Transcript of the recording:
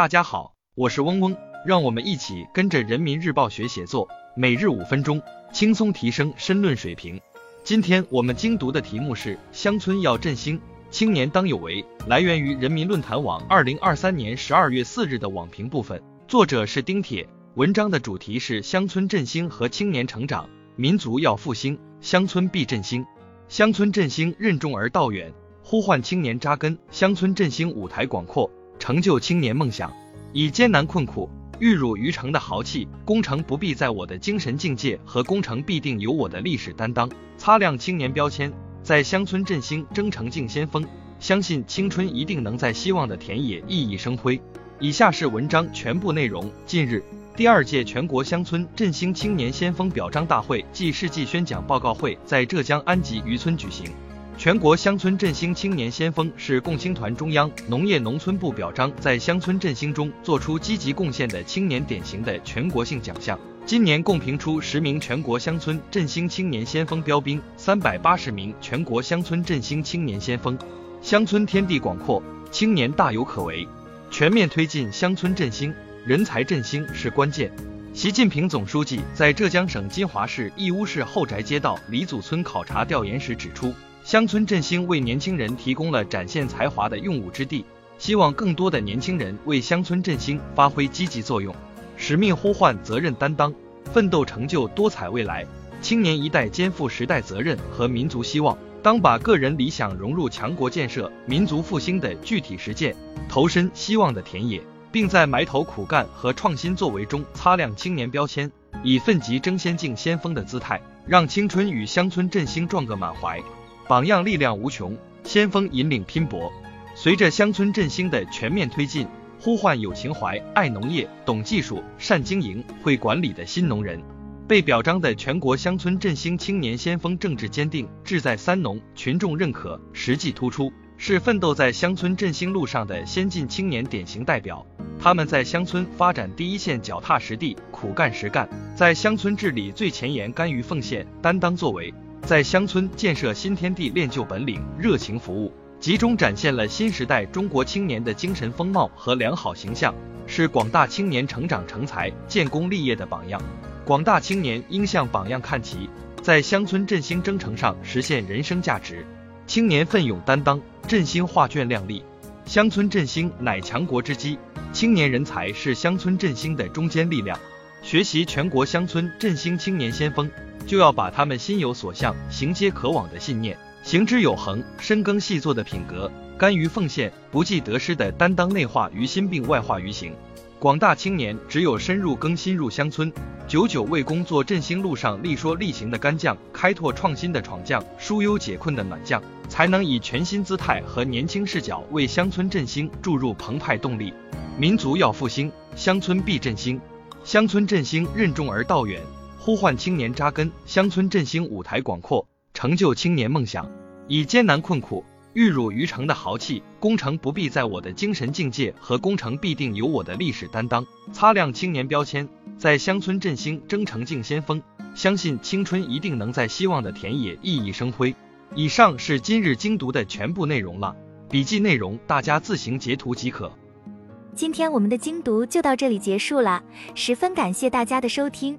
大家好，我是嗡嗡，让我们一起跟着人民日报学写作，每日五分钟，轻松提升申论水平。今天我们精读的题目是乡村要振兴，青年当有为，来源于人民论坛网二零二三年十二月四日的网评部分，作者是丁铁。文章的主题是乡村振兴和青年成长，民族要复兴，乡村必振兴。乡村振兴任重而道远，呼唤青年扎根，乡村振兴舞台广阔。成就青年梦想，以艰难困苦、玉汝于成的豪气，功成不必在我的精神境界，和功成必定有我的历史担当。擦亮青年标签，在乡村振兴征程竞先锋，相信青春一定能在希望的田野熠熠生辉。以下是文章全部内容。近日，第二届全国乡村振兴青年先锋表彰大会暨世纪宣讲报告会在浙江安吉渔村举行。全国乡村振兴青年先锋是共青团中央农业农村部表彰在乡村振兴中做出积极贡献的青年典型的全国性奖项。今年共评出十名全国乡村振兴青年先锋标兵，三百八十名全国乡村振兴青年先锋。乡村天地广阔，青年大有可为。全面推进乡村振兴，人才振兴是关键。习近平总书记在浙江省金华市义乌市后宅街道李祖村考察调研时指出。乡村振兴为年轻人提供了展现才华的用武之地，希望更多的年轻人为乡村振兴发挥积极作用。使命呼唤，责任担当，奋斗成就多彩未来。青年一代肩负时代责任和民族希望，当把个人理想融入强国建设、民族复兴的具体实践，投身希望的田野，并在埋头苦干和创新作为中擦亮青年标签，以奋楫争先进先锋的姿态，让青春与乡村振兴撞个满怀。榜样力量无穷，先锋引领拼搏。随着乡村振兴的全面推进，呼唤有情怀、爱农业、懂技术、善经营、会管理的新农人。被表彰的全国乡村振兴青年先锋政治坚定、志在三农，群众认可，实际突出，是奋斗在乡村振兴路上的先进青年典型代表。他们在乡村发展第一线脚踏实地、苦干实干，在乡村治理最前沿甘于奉献、担当作为。在乡村建设新天地练就本领，热情服务，集中展现了新时代中国青年的精神风貌和良好形象，是广大青年成长成才、建功立业的榜样。广大青年应向榜样看齐，在乡村振兴征程上实现人生价值。青年奋勇担当，振兴画卷亮丽。乡村振兴乃强国之基，青年人才是乡村振兴的中坚力量。学习全国乡村振兴青年先锋。就要把他们心有所向、行皆可往的信念，行之有恒、深耕细作的品格，甘于奉献、不计得失的担当内化于心并外化于行。广大青年只有深入更新入乡村，久久为工作振兴路上力说力行的干将，开拓创新的闯将，疏忧解困的暖将，才能以全新姿态和年轻视角为乡村振兴注入澎湃动力。民族要复兴，乡村必振兴。乡村振兴任重而道远。呼唤青年扎根，乡村振兴舞台广阔，成就青年梦想。以艰难困苦、玉汝于成的豪气，功成不必在我的精神境界，和功成必定有我的历史担当。擦亮青年标签，在乡村振兴征程竞先锋，相信青春一定能在希望的田野熠熠生辉。以上是今日精读的全部内容了，笔记内容大家自行截图即可。今天我们的精读就到这里结束了，十分感谢大家的收听。